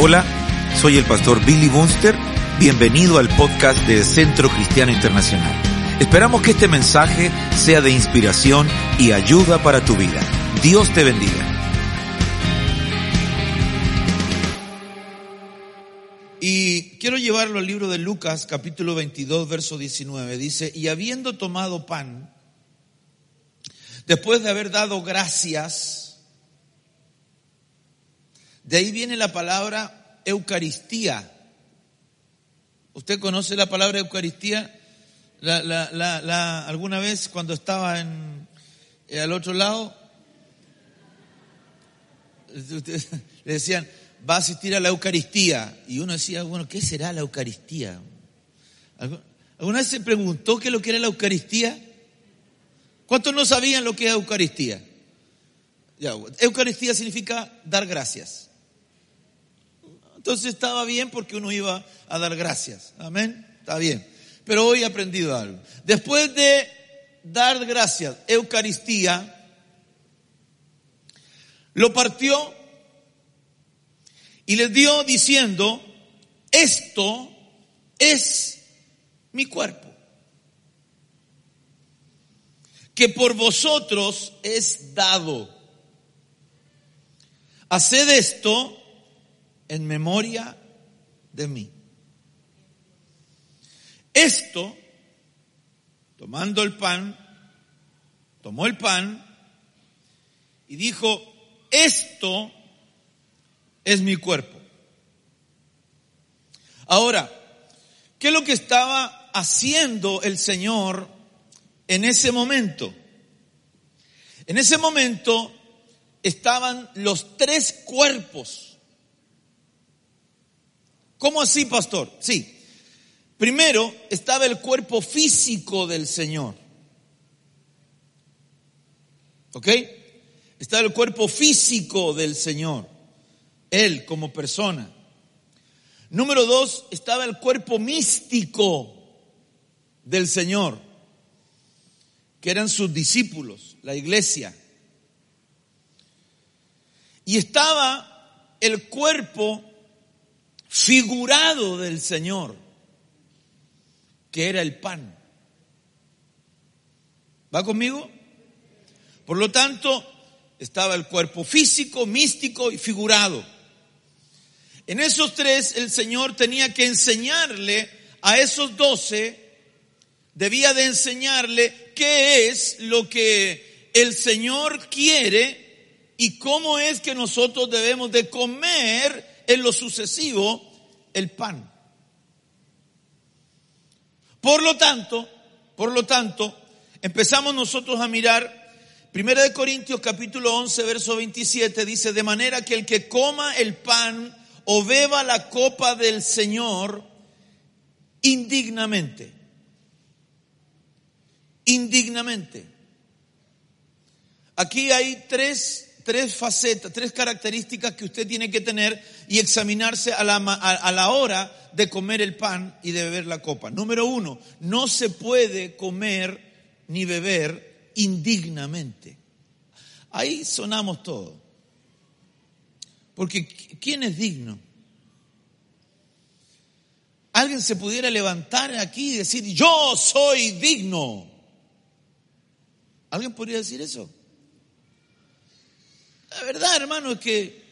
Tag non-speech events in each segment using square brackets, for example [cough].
Hola, soy el pastor Billy Bunster. Bienvenido al podcast de Centro Cristiano Internacional. Esperamos que este mensaje sea de inspiración y ayuda para tu vida. Dios te bendiga. Y quiero llevarlo al libro de Lucas, capítulo 22, verso 19. Dice, y habiendo tomado pan, después de haber dado gracias, de ahí viene la palabra Eucaristía. ¿Usted conoce la palabra Eucaristía? ¿Alguna vez cuando estaba en, eh, al otro lado? [laughs] Le decían, va a asistir a la Eucaristía. Y uno decía, bueno, ¿qué será la Eucaristía? ¿Alguna vez se preguntó qué es lo que era la Eucaristía? ¿Cuántos no sabían lo que es Eucaristía? Eucaristía significa dar gracias. Entonces estaba bien porque uno iba a dar gracias. Amén. Está bien. Pero hoy he aprendido algo. Después de dar gracias, Eucaristía, lo partió y les dio diciendo, esto es mi cuerpo, que por vosotros es dado. Haced esto en memoria de mí. Esto, tomando el pan, tomó el pan y dijo, esto es mi cuerpo. Ahora, ¿qué es lo que estaba haciendo el Señor en ese momento? En ese momento estaban los tres cuerpos ¿Cómo así, pastor? Sí. Primero estaba el cuerpo físico del Señor. ¿Ok? Estaba el cuerpo físico del Señor. Él como persona. Número dos, estaba el cuerpo místico del Señor, que eran sus discípulos, la iglesia. Y estaba el cuerpo figurado del Señor, que era el pan. ¿Va conmigo? Por lo tanto, estaba el cuerpo físico, místico y figurado. En esos tres el Señor tenía que enseñarle a esos doce, debía de enseñarle qué es lo que el Señor quiere y cómo es que nosotros debemos de comer en lo sucesivo el pan. Por lo tanto, por lo tanto, empezamos nosotros a mirar Primera de Corintios capítulo 11 verso 27 dice, de manera que el que coma el pan o beba la copa del Señor indignamente, indignamente. Aquí hay tres tres facetas, tres características que usted tiene que tener y examinarse a la, a, la hora de comer el pan y de beber la copa. Número uno, no se puede comer ni beber indignamente. Ahí sonamos todo. Porque ¿quién es digno? Alguien se pudiera levantar aquí y decir, yo soy digno. ¿Alguien podría decir eso? La verdad, hermano, es que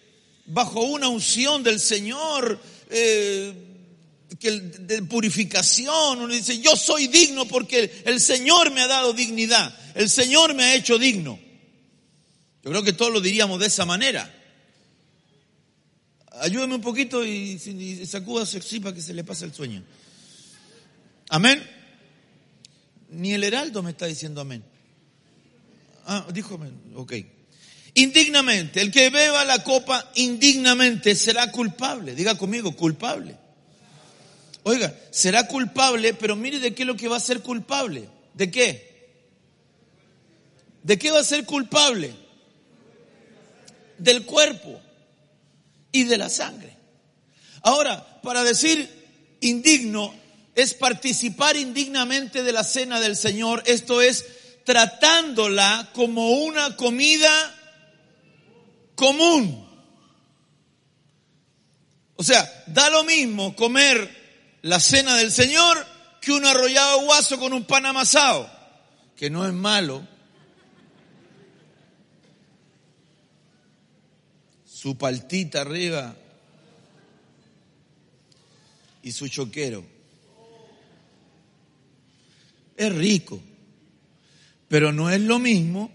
bajo una unción del Señor, eh, de purificación, uno dice, yo soy digno porque el Señor me ha dado dignidad, el Señor me ha hecho digno. Yo creo que todos lo diríamos de esa manera. Ayúdeme un poquito y, y sacúdase así para que se le pase el sueño. Amén. Ni el heraldo me está diciendo amén. Ah, dijo amén. Ok indignamente. El que beba la copa indignamente será culpable. Diga conmigo, culpable. Oiga, será culpable, pero mire de qué es lo que va a ser culpable. ¿De qué? ¿De qué va a ser culpable? Del cuerpo y de la sangre. Ahora, para decir indigno es participar indignamente de la cena del Señor, esto es tratándola como una comida común. O sea, da lo mismo comer la cena del Señor que un arrollado guaso con un pan amasado, que no es malo. Su paltita arriba y su choquero. Es rico, pero no es lo mismo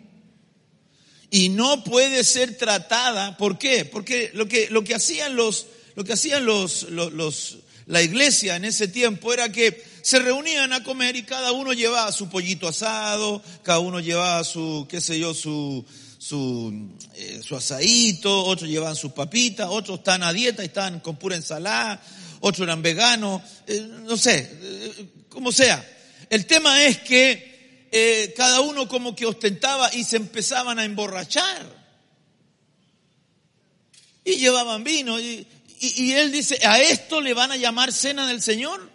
y no puede ser tratada. ¿Por qué? Porque lo que, lo que hacían los, lo que hacían los, los, la iglesia en ese tiempo era que se reunían a comer y cada uno llevaba su pollito asado, cada uno llevaba su, qué sé yo, su, su, eh, su asadito, otros llevaban sus papitas, otros están a dieta y están con pura ensalada, otros eran veganos, eh, no sé, eh, como sea. El tema es que cada uno como que ostentaba y se empezaban a emborrachar. Y llevaban vino. y, y, él dice, ¿a esto le van a llamar cena del Señor?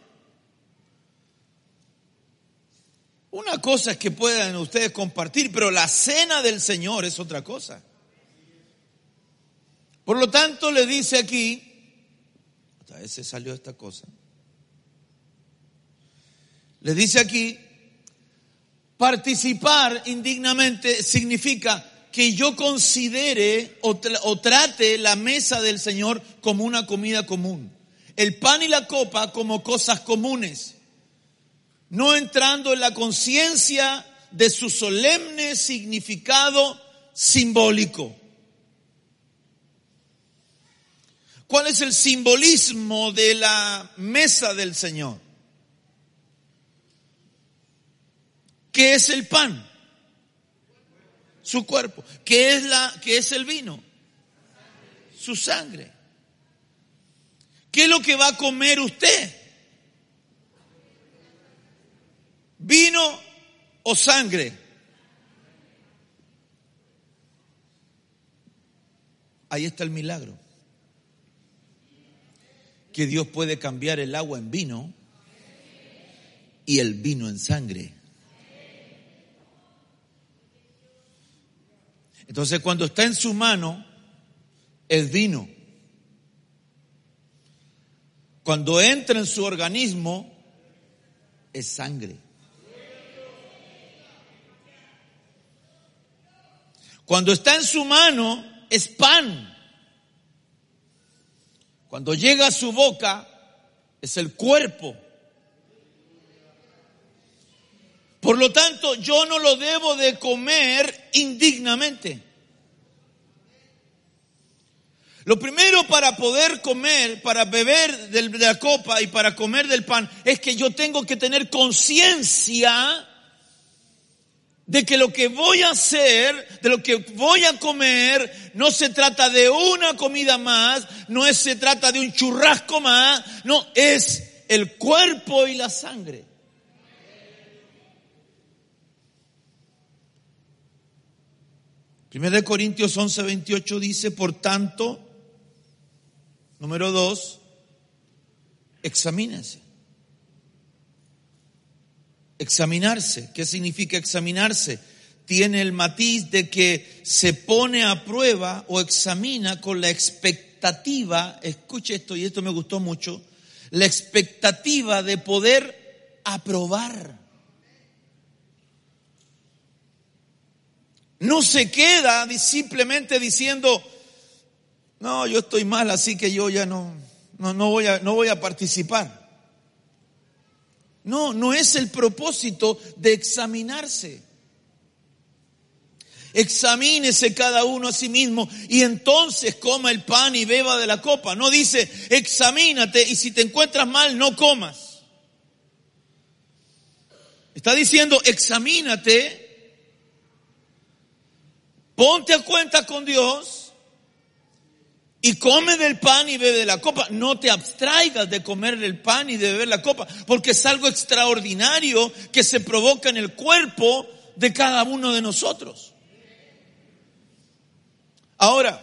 Una cosa es que puedan ustedes compartir, pero la cena del Señor es otra cosa. Por lo tanto, le dice aquí, vez se salió esta cosa, le dice aquí, participar indignamente significa que yo considere o, trate la mesa del Señor como una comida común. El pan y la copa como cosas comunes. No entrando en la conciencia de su solemne significado simbólico. ¿Cuál es el simbolismo de la mesa del Señor? ¿Qué es el pan? su cuerpo. ¿Qué es, la, qué es el vino? Su sangre. ¿Qué es lo que va a comer usted? ¿Vino o sangre? Ahí está el milagro. Que Dios puede cambiar el agua en vino y el vino en sangre. Entonces cuando está en su mano, es vino. Cuando entra en su organismo, es sangre. Cuando está en su mano, es pan. Cuando llega a su boca, es el cuerpo. Por lo tanto, yo no lo debo de comer indignamente. Lo primero para poder comer, para beber de la copa y para comer del pan, es que yo tengo que tener conciencia de que lo que voy a hacer, de lo que voy a comer, no se trata de una comida más, no se trata de un churrasco más, no, es el cuerpo y la sangre. De Corintios 11, 28 dice, por tanto, número dos, examínense. Examinarse. ¿Qué significa examinarse? Tiene el matiz de que se pone a prueba o examina con la expectativa, escuche esto y esto me gustó mucho, la expectativa de poder aprobar. No se queda simplemente diciendo, no, yo estoy mal, así que yo ya no, no, no, voy, a, no voy a participar. No, no es el propósito de examinarse. Examínese cada uno a sí mismo y entonces coma el pan y beba de la copa. No dice, examínate y si te encuentras mal, no comas. Está diciendo, examínate Ponte a cuenta con Dios y come del pan y bebe de la copa. No te abstraigas de comer del pan y de beber la copa, porque es algo extraordinario que se provoca en el cuerpo de cada uno de nosotros. Ahora,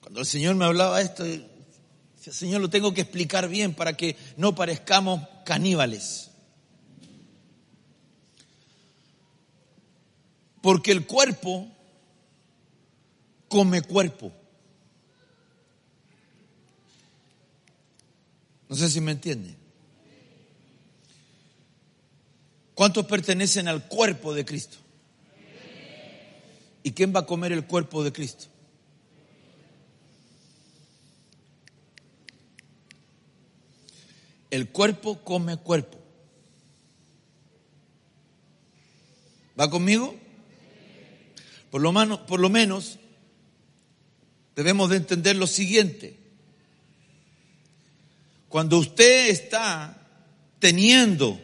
cuando el Señor me hablaba esto, Señor, lo tengo que explicar bien para que no parezcamos caníbales. Porque el cuerpo come cuerpo. No sé si me entiende. ¿Cuántos pertenecen al cuerpo de Cristo? ¿Y quién va a comer el cuerpo de Cristo? El cuerpo come cuerpo. ¿Va conmigo? Por lo, menos, debemos de entender lo siguiente. Cuando usted está teniendo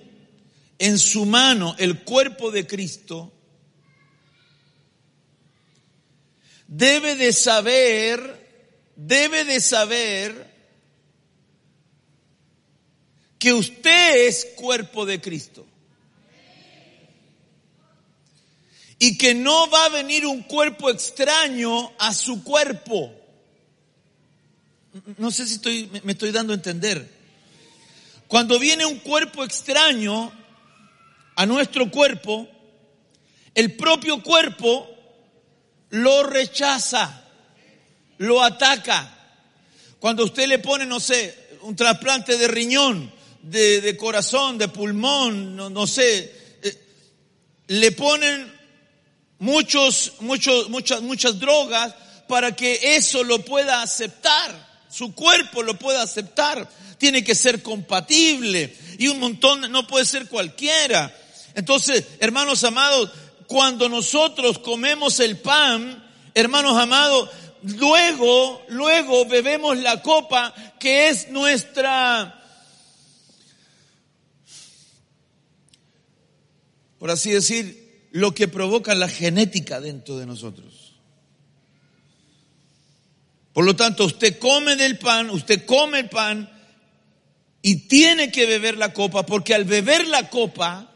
en su mano el cuerpo de Cristo, debe de saber, debe de saber que usted es cuerpo de Cristo. Y que no va a venir un cuerpo extraño a su cuerpo. No sé si estoy, me estoy dando a entender. Cuando viene un cuerpo extraño a nuestro cuerpo, el propio cuerpo lo rechaza, lo ataca. Cuando usted le pone, no sé, un trasplante de riñón, de, corazón, de pulmón, no, sé, eh, le ponen muchos, muchos, muchas, muchas drogas para que eso lo pueda aceptar, su cuerpo lo pueda aceptar. Tiene que ser compatible y un montón, no puede ser cualquiera. Entonces, hermanos amados, cuando nosotros comemos el pan, hermanos amados, luego, luego bebemos la copa que es nuestra, por así decir, lo que provoca la genética dentro de nosotros. Por lo tanto, usted come del pan, usted come el pan y tiene que beber la copa, porque al beber la copa,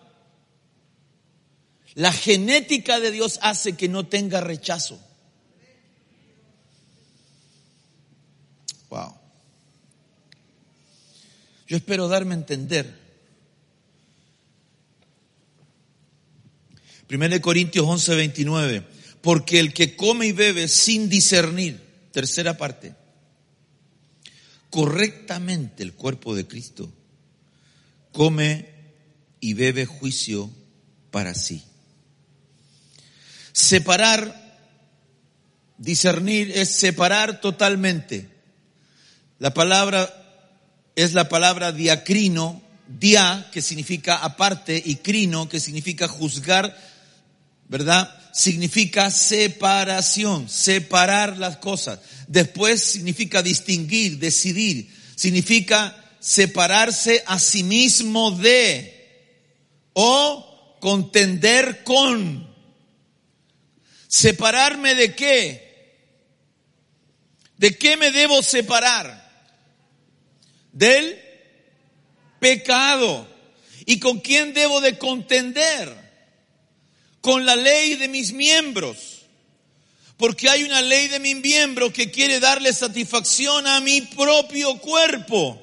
la genética de Dios hace que no tenga rechazo. Wow. Yo espero darme a entender. 1 Corintios 11, 29. Porque el que come y bebe sin discernir, tercera parte, correctamente el cuerpo de Cristo, come y bebe juicio para sí. Separar, discernir es separar totalmente. La palabra es la palabra diacrino, dia, que significa aparte, y crino, que significa juzgar, ¿verdad? Significa separación, separar las cosas. Después significa distinguir, decidir. Significa separarse a sí mismo de o contender con. ¿Separarme de qué? ¿De qué me debo separar? Del pecado. ¿Y con quién debo de contender? Con la ley de mis miembros. Porque hay una ley de mi miembro que quiere darle satisfacción a mi propio cuerpo.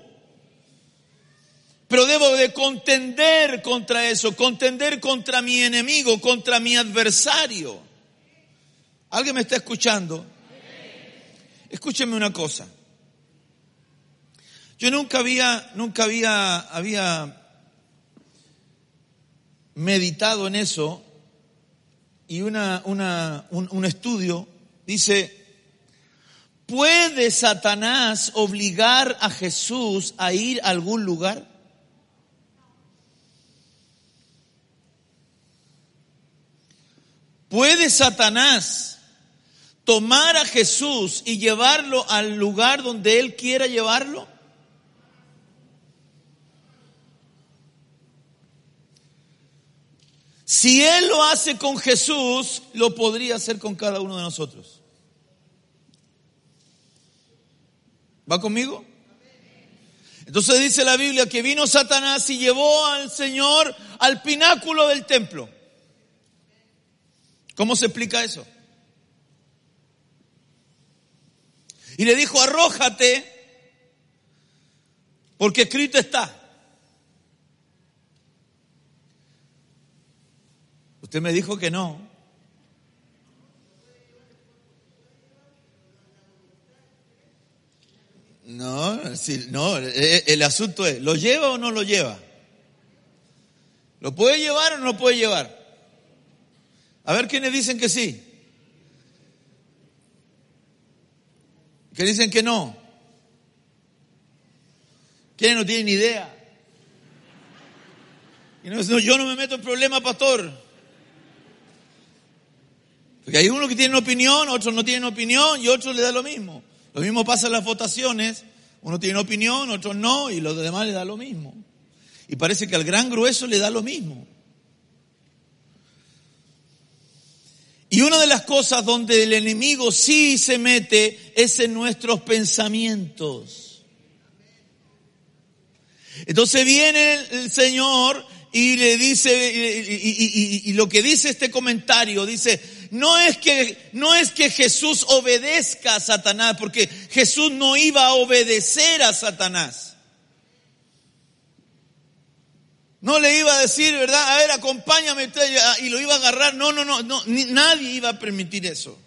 Pero debo de contender contra eso, contender contra mi enemigo, contra mi adversario. ¿Alguien me está escuchando? Escúcheme una cosa. Yo nunca había, nunca había, había meditado en eso y una, una, un, un estudio dice, ¿puede Satanás obligar a Jesús a ir a algún lugar? ¿Puede Satanás tomar a Jesús y llevarlo al lugar donde Él quiera llevarlo? Si Él lo hace con Jesús, lo podría hacer con cada uno de nosotros. ¿Va conmigo? Entonces dice la Biblia que vino Satanás y llevó al Señor al pináculo del templo. ¿Cómo se explica eso? Y le dijo, arrójate, porque escrito está. Usted me dijo que no. No, si, no, e, e, el asunto es, ¿lo lleva o no lo lleva? ¿Lo puede llevar o no lo puede llevar? A ver quiénes dicen que sí. ¿Qué dicen que no? ¿Quiénes no tienen idea? Y no, yo no me meto en problemas, pastor. Porque hay uno que tiene opinión, otros no tienen opinión y otros le da lo mismo. Lo mismo pasa en las votaciones. Uno tiene opinión, otros no, y los demás le da lo mismo. Y parece que al gran grueso le da lo mismo. Y una de las cosas donde el enemigo sí se mete es en nuestros pensamientos. Entonces viene el Señor y le dice, y, lo que dice este comentario, dice, no es que, no es que Jesús obedezca a Satanás, porque Jesús no iba a obedecer a Satanás. No le iba a decir, ¿verdad? A ver, acompáñame y lo iba a agarrar. No, no, no, no, nadie iba a permitir eso.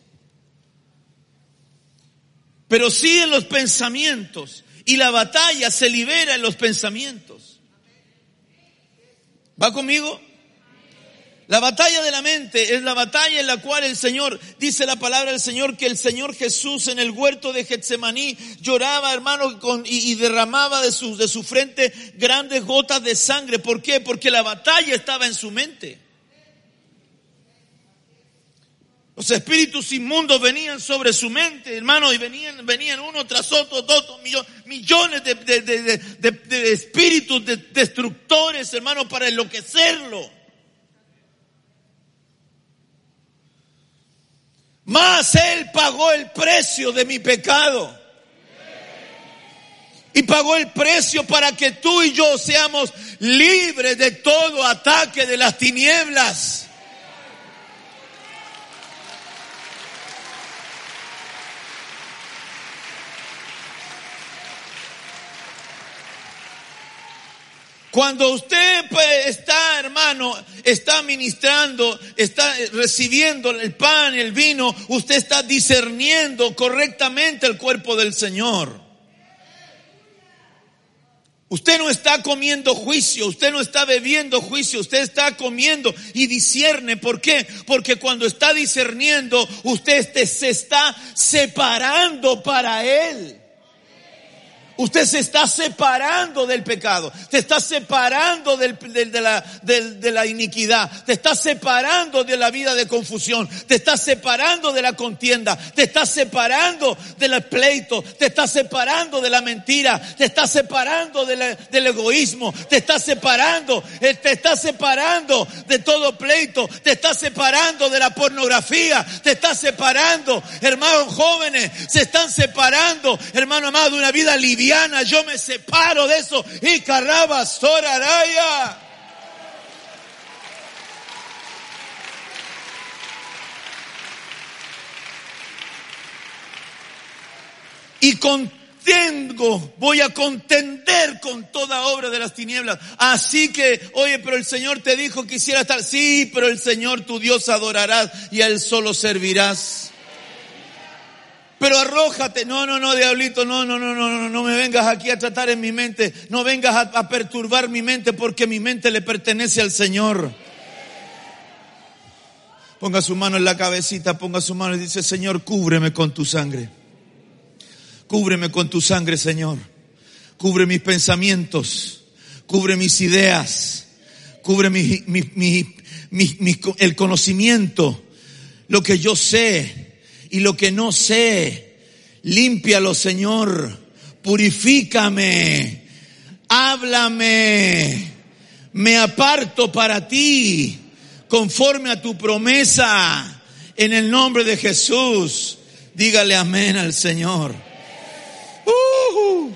Pero sí en los pensamientos. Y la batalla se libera en los pensamientos. ¿Va conmigo? La batalla de la mente es la batalla en la cual el Señor, dice la palabra del Señor, que el Señor Jesús en el huerto de Getsemaní lloraba, hermano, con, y, derramaba de su, de su frente grandes gotas de sangre. ¿Por qué? Porque la batalla estaba en su mente. Los espíritus inmundos venían sobre su mente, hermano, y venían, venían uno tras otro, dos, millones de, de espíritus destructores, hermano, para enloquecerlo. Más Él pagó el precio de mi pecado. Y pagó el precio para que tú y yo seamos libres de todo ataque de las tinieblas. Cuando usted pues, está, hermano, está ministrando, está recibiendo el pan, el vino, usted está discerniendo correctamente el cuerpo del Señor. Usted no está comiendo juicio, usted no está bebiendo juicio, usted está comiendo y discierne. ¿Por qué? Porque cuando está discerniendo, usted se está separando para Él. Usted se está separando del pecado, te está separando de, la, iniquidad, te está separando de la vida de confusión, te está separando de la contienda, te está separando del pleito, te está separando de la mentira, te está separando del egoísmo, te está separando, eh, te está separando de todo pleito, te está separando de la pornografía, te está separando, hermanos jóvenes, se están separando, hermano amado, de una vida libre yo me separo de eso. Y carraba soraraya. Y contengo, voy a contender con toda obra de las tinieblas. Así que, oye, pero el Señor te dijo que quisiera estar. Sí, pero el Señor tu Dios adorarás y a Él solo servirás. Pero arrójate. No, no, no, diablito, no, no, no, no, no, no me vengas aquí a tratar en mi mente. No vengas a, perturbar mi mente porque mi mente le pertenece al Señor. Ponga su mano en la cabecita, ponga su mano y dice, Señor, cúbreme con tu sangre. Cúbreme con tu sangre, Señor. Cubre mis pensamientos. Cubre mis ideas. Cubre mi, mi, mi, el conocimiento. Lo que yo sé y lo que no sé, límpialo, Señor, purifícame, háblame, me aparto para ti, conforme a tu promesa, en el nombre de Jesús. Dígale amén al Señor. Uh.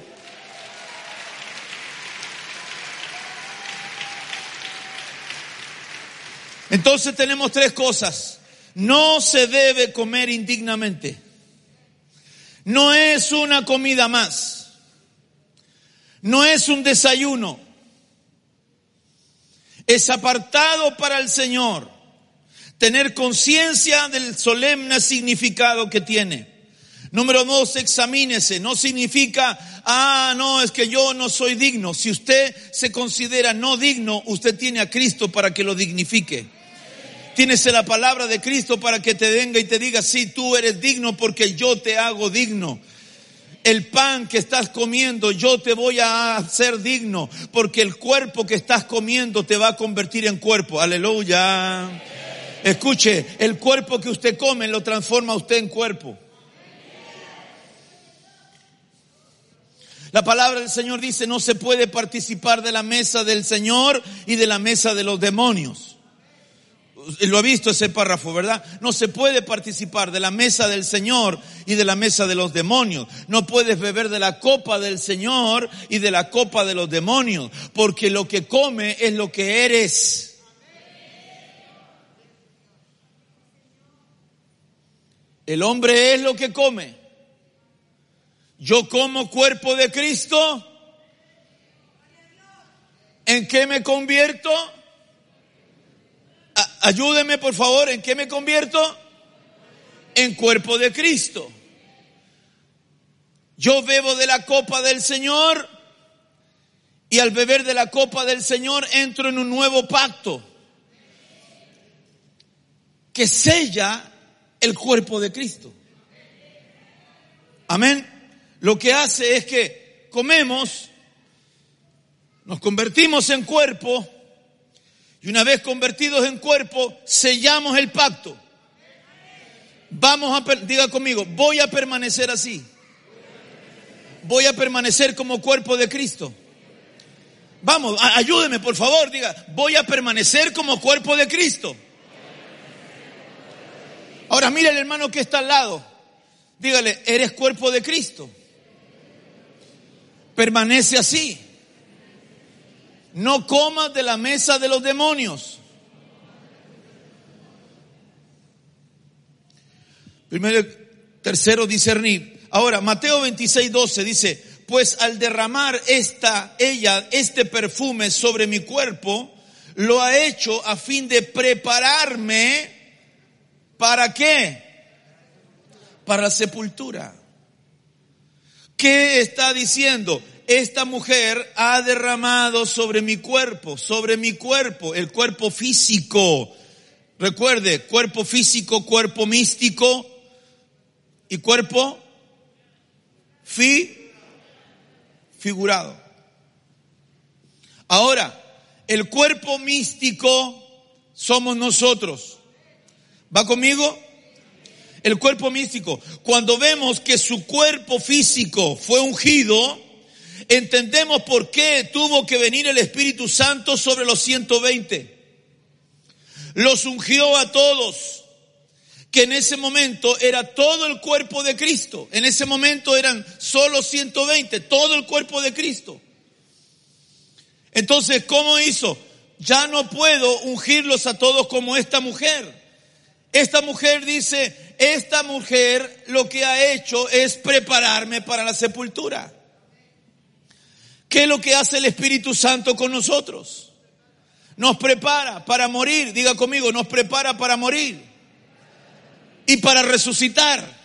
Entonces tenemos tres cosas. No se debe comer indignamente. No es una comida más. No es un desayuno. Es apartado para el Señor. Tener conciencia del solemne significado que tiene. Número dos, examínese. No significa, ah, no, es que yo no soy digno. Si usted se considera no digno, usted tiene a Cristo para que lo dignifique. Tienes la palabra de Cristo para que te venga y te diga, sí, tú eres digno porque yo te hago digno. El pan que estás comiendo, yo te voy a hacer digno porque el cuerpo que estás comiendo te va a convertir en cuerpo. Aleluya. Escuche, el cuerpo que usted come lo transforma usted en cuerpo. La palabra del Señor dice, no se puede participar de la mesa del Señor y de la mesa de los demonios. Lo ha visto ese párrafo, ¿verdad? No se puede participar de la mesa del Señor y de la mesa de los demonios. No puedes beber de la copa del Señor y de la copa de los demonios, porque lo que come es lo que eres. El hombre es lo que come. Yo como cuerpo de Cristo. ¿En qué me convierto? Ayúdeme por favor, ¿en qué me convierto? En cuerpo de Cristo. Yo bebo de la copa del Señor y al beber de la copa del Señor entro en un nuevo pacto que sella el cuerpo de Cristo. Amén lo que hace es que comemos, nos convertimos en cuerpo y una vez convertidos en cuerpo, sellamos el pacto. Vamos a, diga conmigo, voy a permanecer así. Voy a permanecer como cuerpo de Cristo. Vamos, ayúdeme por favor, diga, voy a permanecer como cuerpo de Cristo. Ahora mire el hermano que está al lado. Dígale, eres cuerpo de Cristo permanece así. No comas de la mesa de los demonios. Primero, tercero, discernir. Ahora, Mateo 26, 12 dice, pues al derramar esta, ella, este perfume sobre mi cuerpo, lo ha hecho a fin de prepararme, ¿para qué? Para la sepultura. ¿Qué está diciendo? Esta mujer ha derramado sobre mi cuerpo, sobre mi cuerpo, el cuerpo físico. Recuerde, cuerpo físico, cuerpo místico y cuerpo fi, figurado. Ahora, el cuerpo místico somos nosotros. ¿Va conmigo? el cuerpo místico, cuando vemos que su cuerpo físico fue ungido, entendemos por qué tuvo que venir el Espíritu Santo sobre los 120. Los ungió a todos, que en ese momento era todo el cuerpo de Cristo. En ese momento eran solo 120, todo el cuerpo de Cristo. Entonces, ¿cómo hizo? Ya no puedo ungirlos a todos como esta mujer. Esta mujer dice, esta mujer lo que ha hecho es prepararme para la sepultura. ¿Qué es lo que hace el Espíritu Santo con nosotros? Nos prepara para morir, diga conmigo, nos prepara para morir y para resucitar.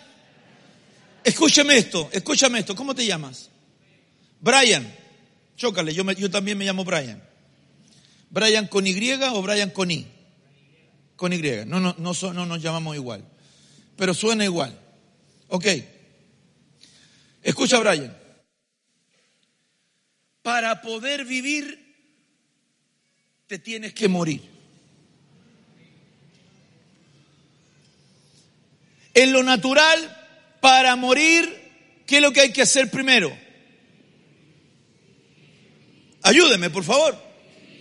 Escúchame esto, escúchame esto, ¿cómo te llamas? Brian, chócale, yo, también me llamo Brian. ¿Brian con Y o Brian con I? Con Y, no, no, no, no nos llamamos igual pero suena igual. Ok. Escucha, Brian. Para poder vivir, te tienes que morir. En lo natural, para morir, ¿qué es lo que hay que hacer primero? Ayúdeme, por favor.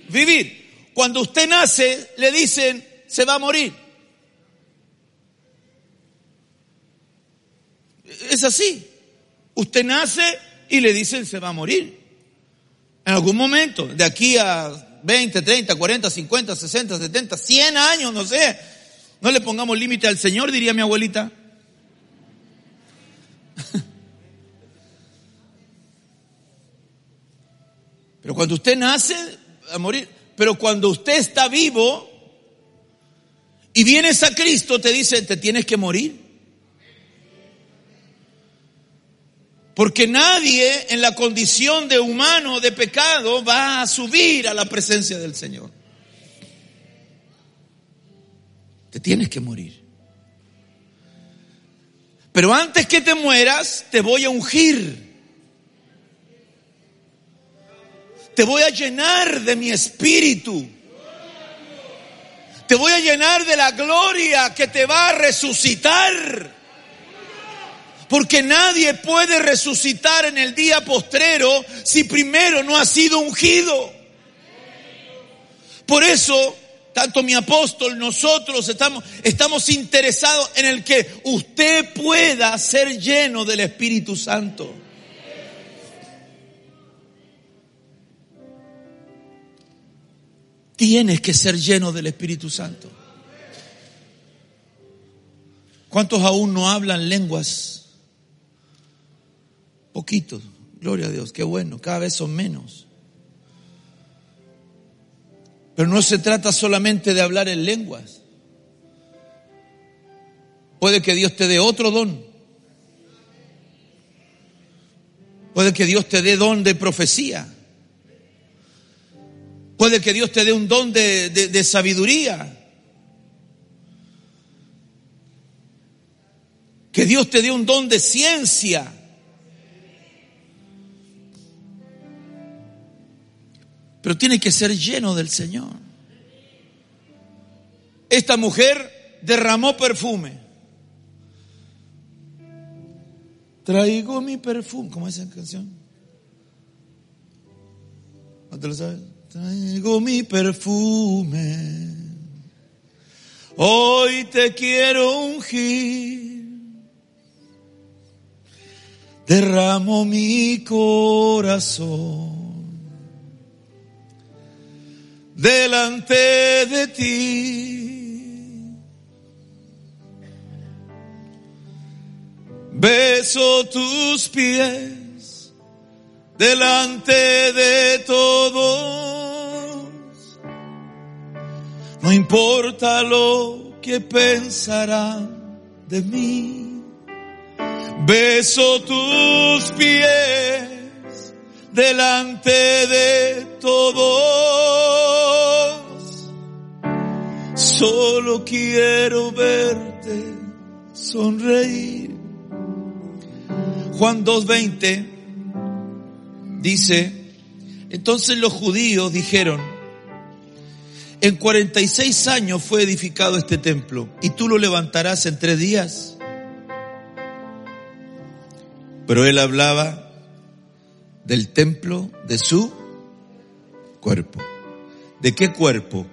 Vivir. Cuando usted nace, le dicen, se va a morir. Es así. Usted nace y le dicen se va a morir. En algún momento, de aquí a 20, 30, 40, 50, 60, 70, 100 años, no sé. No le pongamos límite al Señor, diría mi abuelita. [laughs] Pero cuando usted nace, a morir. Pero cuando usted está vivo y vienes a Cristo, te dice, te tienes que morir. Porque nadie en la condición de humano, de pecado, va a subir a la presencia del Señor. Te tienes que morir. Pero antes que te mueras, te voy a ungir. Te voy a llenar de mi espíritu. Te voy a llenar de la gloria que te va a resucitar. Porque nadie puede resucitar en el día postrero si primero no ha sido ungido. Por eso, tanto mi apóstol, nosotros estamos, estamos interesados en el que usted pueda ser lleno del Espíritu Santo. Tienes que ser lleno del Espíritu Santo. ¿Cuántos aún no hablan lenguas? Poquitos. Gloria a Dios, qué bueno, cada vez son menos. Pero no se trata solamente de hablar en lenguas. Puede que Dios te dé otro don. Puede que Dios te dé don de profecía. Puede que Dios te dé un don de, sabiduría. Que Dios te dé un don de ciencia. Pero tiene que ser lleno del Señor. Esta mujer derramó perfume. Traigo mi perfume. ¿Cómo es esa canción? ¿No te lo sabes? Traigo mi perfume. Hoy te quiero ungir. Derramo mi corazón delante de ti. Beso tus pies delante de todos. No importa lo que pensarán de mí. Beso tus pies delante de todos. Solo quiero verte sonreír. Juan 2.20 Dice, entonces los judíos dijeron, en 46 años fue edificado este templo y tú lo levantarás en tres días. Pero él hablaba del templo de su cuerpo. ¿De qué cuerpo?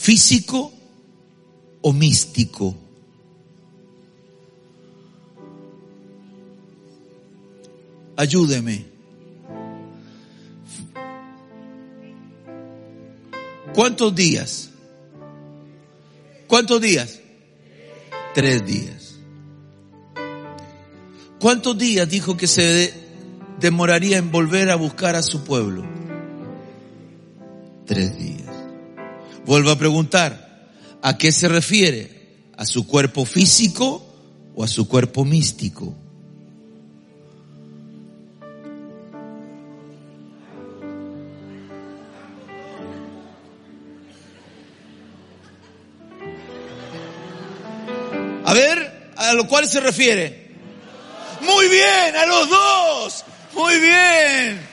¿Físico o místico? ayúdeme. ¿Cuántos días? ¿Cuántos días? Tres días. ¿Cuántos días dijo que se demoraría en volver a buscar a su pueblo? Tres días. Vuelvo a preguntar, ¿a qué se refiere? ¿A su cuerpo físico o a su cuerpo místico? A ver, ¿a lo cual se refiere? Muy bien, a los dos. Muy bien.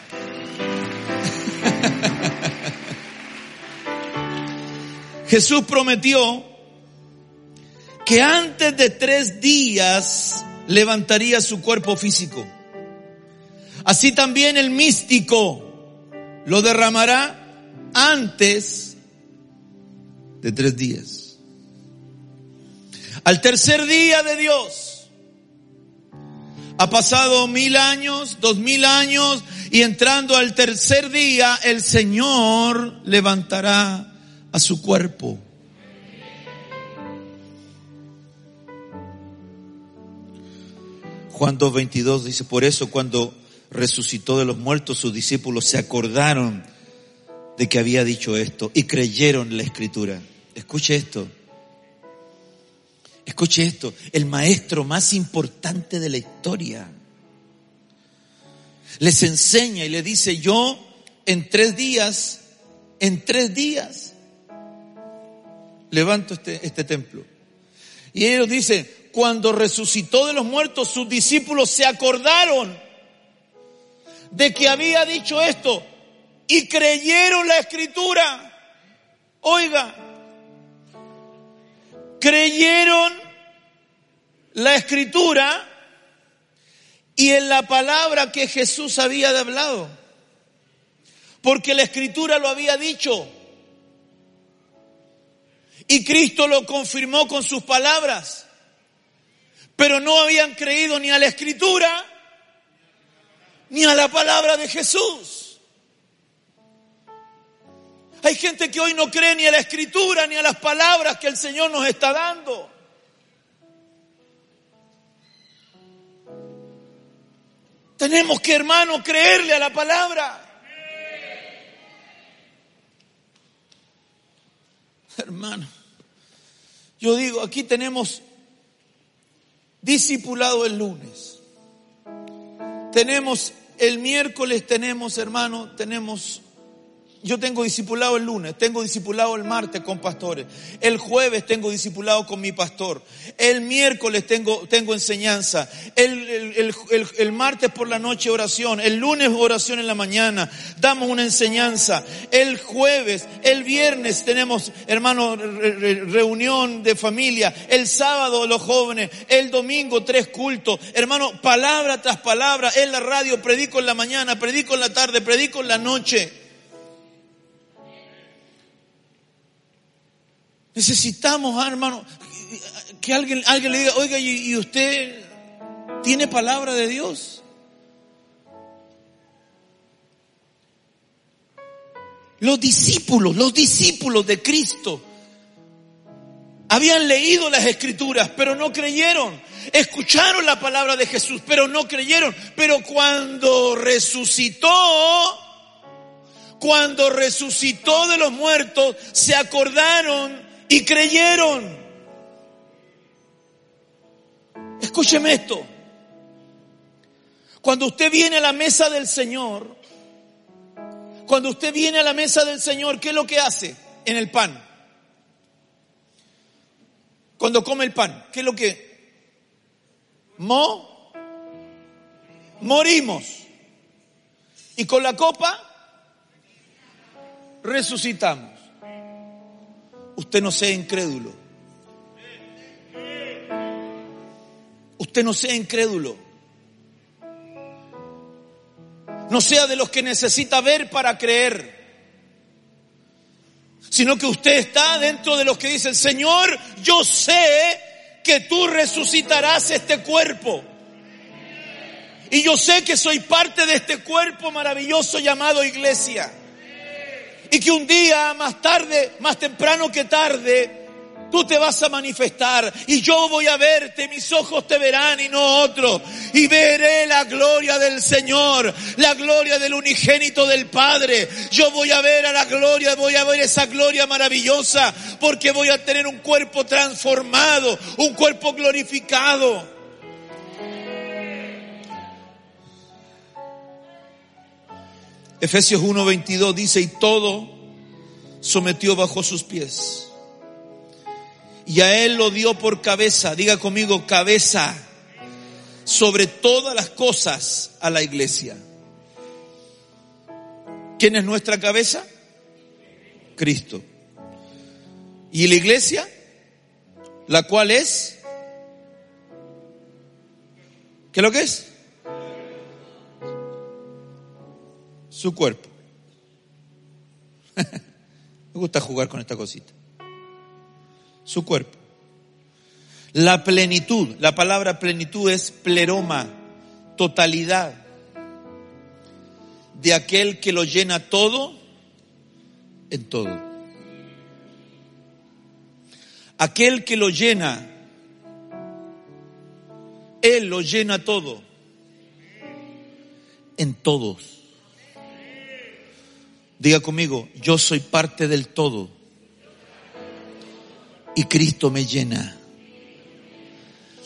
Jesús prometió que antes de tres días levantaría su cuerpo físico. Así también el místico lo derramará antes de tres días. Al tercer día de Dios. Ha pasado mil años, dos mil años, y entrando al tercer día, el Señor levantará a su cuerpo. Juan 2.22 dice, por eso cuando resucitó de los muertos, sus discípulos se acordaron de que había dicho esto y creyeron la escritura. Escuche esto. Escuche esto, el maestro más importante de la historia les enseña y le dice, yo en tres días, en tres días, levanto este, este templo. Y ellos dicen, cuando resucitó de los muertos, sus discípulos se acordaron de que había dicho esto y creyeron la escritura. Oiga, creyeron la escritura y en la palabra que Jesús había hablado. Porque la escritura lo había dicho. Y Cristo lo confirmó con sus palabras. Pero no habían creído ni a la escritura ni a la palabra de Jesús. Hay gente que hoy no cree ni a la escritura ni a las palabras que el Señor nos está dando. Tenemos que, hermano, creerle a la palabra. Hermano, yo digo, aquí tenemos discipulado el lunes. Tenemos el miércoles, tenemos, hermano, tenemos yo tengo discipulado el lunes, tengo discipulado el martes con pastores, el jueves tengo discipulado con mi pastor, el miércoles tengo, tengo enseñanza, el, el, martes por la noche oración, el lunes oración en la mañana, damos una enseñanza, el jueves, el viernes tenemos, hermano, reunión de familia, el sábado los jóvenes, el domingo tres cultos, hermano, palabra tras palabra, en la radio predico en la mañana, predico en la tarde, predico en la noche. Necesitamos, ah, hermano, que alguien, alguien le diga, oiga, ¿y usted tiene palabra de Dios? Los discípulos, los discípulos de Cristo habían leído las escrituras, pero no creyeron. Escucharon la palabra de Jesús, pero no creyeron. Pero cuando resucitó, cuando resucitó de los muertos, se acordaron y creyeron. Escúcheme esto. Cuando usted viene a la mesa del Señor, cuando usted viene a la mesa del Señor, ¿qué es lo que hace en el pan? Cuando come el pan, ¿qué es lo que? Mo, morimos. Y con la copa, resucitamos usted no sea incrédulo. Usted no sea incrédulo. No sea de los que necesita ver para creer. Sino que usted está dentro de los que dicen, Señor, yo sé que tú resucitarás este cuerpo. Y yo sé que soy parte de este cuerpo maravilloso llamado iglesia. Y que un día, más tarde, más temprano que tarde, Tú te vas a manifestar y yo voy a verte, mis ojos te verán y no otro. Y veré la gloria del Señor, la gloria del unigénito del Padre. Yo voy a ver a la gloria, voy a ver esa gloria maravillosa porque voy a tener un cuerpo transformado, un cuerpo glorificado. Efesios 1:22 dice, y todo sometió bajo sus pies. Y a él lo dio por cabeza, diga conmigo, cabeza, sobre todas las cosas a la iglesia. ¿Quién es nuestra cabeza? Cristo. ¿Y la iglesia? La cual es... ¿Qué es lo que es? Su cuerpo. [laughs] Me gusta jugar con esta cosita. Su cuerpo. La plenitud, la palabra plenitud es pleroma, totalidad, de aquel que lo llena todo en todo. Aquel que lo llena, Él lo llena todo en todos. Diga conmigo, yo soy parte del todo y Cristo me llena.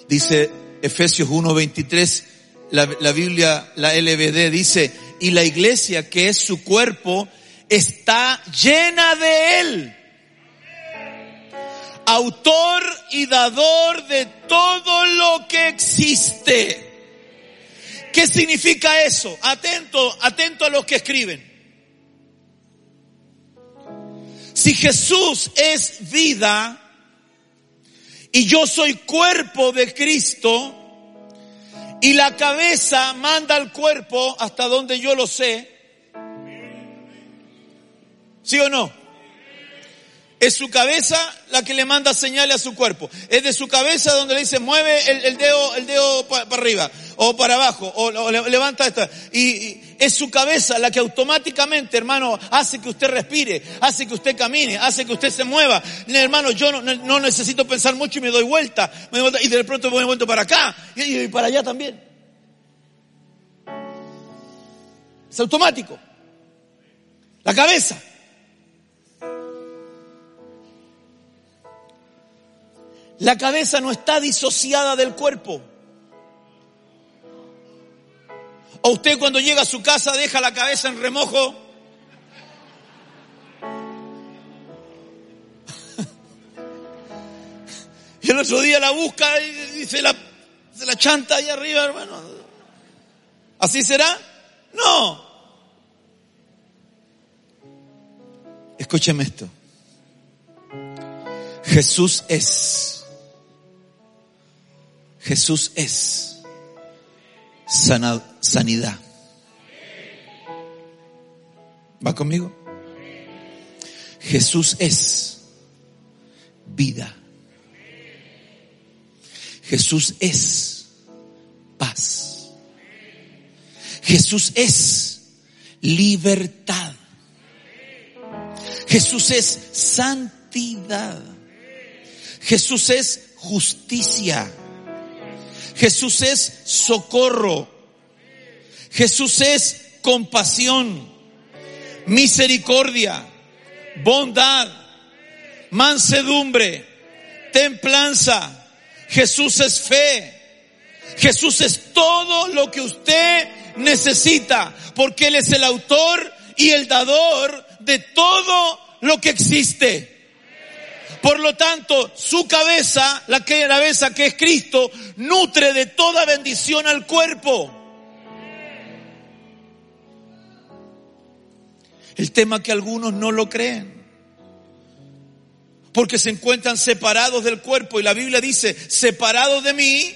Dice Efesios 1:23, la, la Biblia, la LBD dice, y la iglesia que es su cuerpo está llena de Él. Autor y dador de todo lo que existe. ¿Qué significa eso? Atento, atento a los que escriben. Si Jesús es vida y yo soy cuerpo de Cristo y la cabeza manda al cuerpo hasta donde yo lo sé, ¿sí o no? Es su cabeza la que le manda señales a su cuerpo. Es de su cabeza donde le dice mueve el, dedo, el dedo para arriba o para abajo o, levanta esta. Y, es su cabeza la que automáticamente, hermano, hace que usted respire, hace que usted camine, hace que usted se mueva. Hermano, yo no, necesito pensar mucho y me doy vuelta, me doy vuelta y de pronto me doy vuelta para acá y para allá también. Es automático. La cabeza. La cabeza no está disociada del cuerpo. O usted cuando llega a su casa deja la cabeza en remojo. [laughs] y el otro día la busca y se la, la chanta ahí arriba, hermano. ¿Así será? No. Escúcheme esto. Jesús es Jesús es sanidad. ¿Va conmigo? Jesús es vida. Jesús es paz. Jesús es libertad. Jesús es santidad. Jesús es justicia. Jesús es socorro. Jesús es compasión, misericordia, bondad, mansedumbre, templanza. Jesús es fe. Jesús es todo lo que usted necesita, porque Él es el autor y el dador de todo lo que existe. Por lo tanto, su cabeza, la cabeza que es Cristo, nutre de toda bendición al cuerpo. El tema que algunos no lo creen. Porque se encuentran separados del cuerpo y la Biblia dice, separados de mí,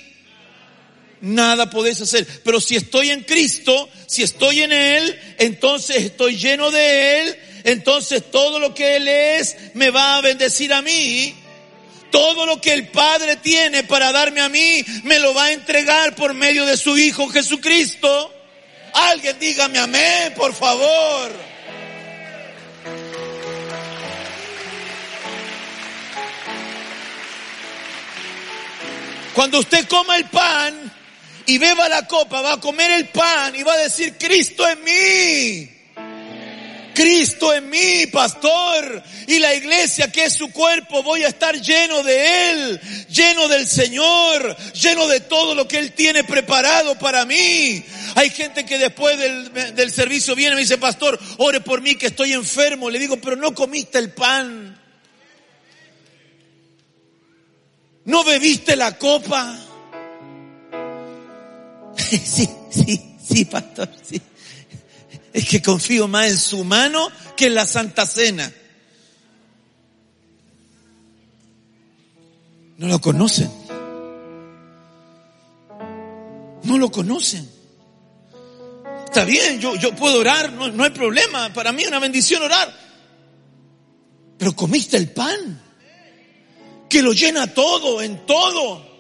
nada podéis hacer. Pero si estoy en Cristo, si estoy en Él, entonces estoy lleno de Él entonces todo lo que Él es me va a bendecir a mí. Todo lo que el Padre tiene para darme a mí, me lo va a entregar por medio de su Hijo Jesucristo. Alguien dígame amén, por favor. Cuando usted coma el pan y beba la copa, va a comer el pan y va a decir, Cristo en mí. Cristo en mí, pastor, y la iglesia que es su cuerpo, voy a estar lleno de Él, lleno del Señor, lleno de todo lo que Él tiene preparado para mí. Hay gente que después del, servicio viene y me dice, pastor, ore por mí que estoy enfermo. Le digo, pero no comiste el pan. ¿No bebiste la copa? [laughs] sí, sí, sí, pastor, sí es que confío más en su mano que en la Santa Cena. No lo conocen. No lo conocen. Está bien, yo, yo puedo orar, no, no hay problema. Para mí es una bendición orar. Pero comiste el pan, que lo llena todo, en todo.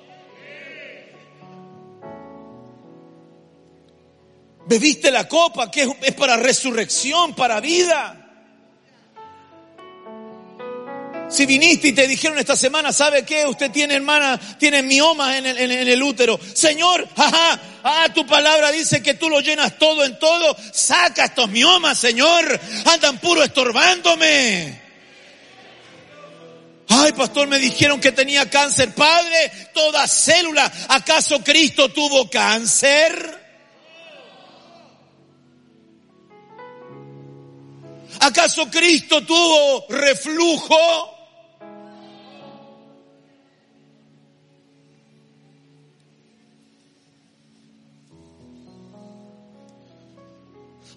Bebiste la copa que es para resurrección, para vida. Si viniste y te dijeron esta semana, ¿sabe qué? Usted tiene, hermana, tiene miomas en el, en el útero. Señor, ajá, ah, tu palabra dice que tú lo llenas todo en todo. Saca estos miomas, Señor. Andan puro estorbándome. Ay, pastor, me dijeron que tenía cáncer. Padre, toda célula. ¿Acaso Cristo tuvo cáncer? ¿Acaso Cristo tuvo reflujo?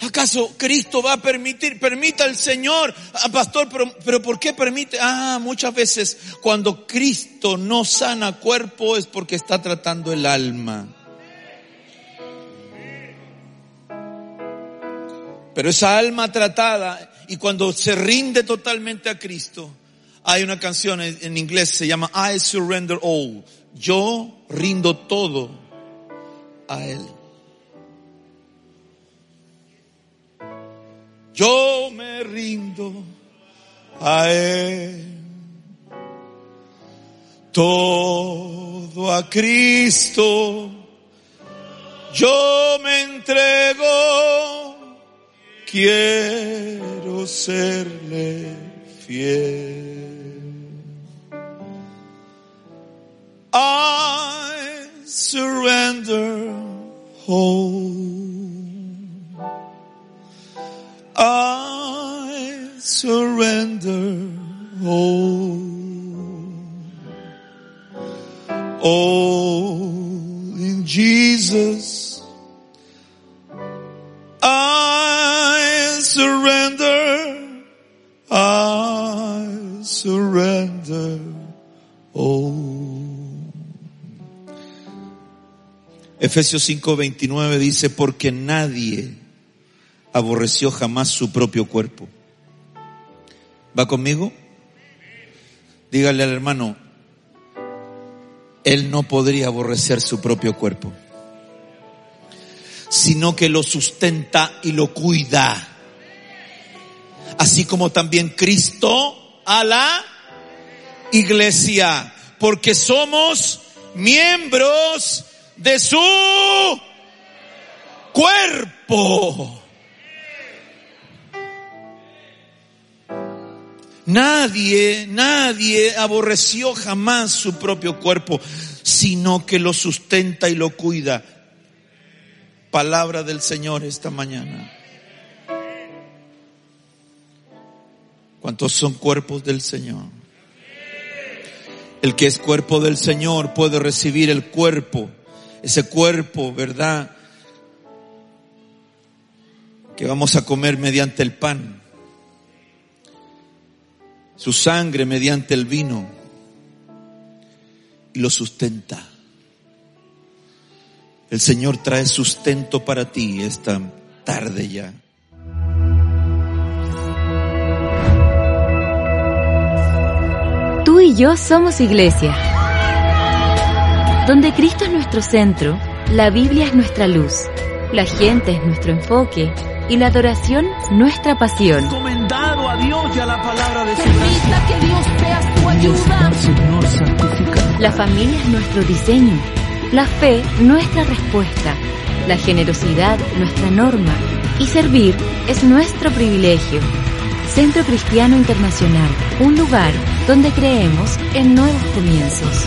¿Acaso Cristo va a permitir? Permita el Señor, ah, pastor, pero, pero, ¿por qué permite? Ah, muchas veces cuando Cristo no sana cuerpo es porque está tratando el alma. Pero esa alma tratada y cuando se rinde totalmente a Cristo, hay una canción en inglés, se llama I surrender all. Yo rindo todo a Él. Yo me rindo a Él. Todo a Cristo. Yo me entrego. Quiero serle fiel. I surrender whole. Efesios 5:29 dice, porque nadie aborreció jamás su propio cuerpo. ¿Va conmigo? Dígale al hermano, él no podría aborrecer su propio cuerpo, sino que lo sustenta y lo cuida. Así como también Cristo a la iglesia, porque somos miembros de su cuerpo. Nadie, nadie aborreció jamás su propio cuerpo, sino que lo sustenta y lo cuida. Palabra del Señor esta mañana. ¿Cuántos son cuerpos del Señor? El que es cuerpo del Señor puede recibir el cuerpo, ese cuerpo, ¿verdad? Que vamos a comer mediante el pan su sangre mediante el vino y lo sustenta. El Señor trae sustento para ti esta tarde ya. Tú y yo somos iglesia. Donde Cristo es nuestro centro, la Biblia es nuestra luz, la gente es nuestro enfoque y la adoración nuestra pasión. Encomendado a Dios y a la palabra de su Permita que Dios sea tu ayuda. Señor, santifica. La familia es nuestro diseño, la fe nuestra respuesta, la generosidad nuestra norma y servir es nuestro privilegio. Centro Cristiano Internacional, un lugar donde creemos en nuevos comienzos.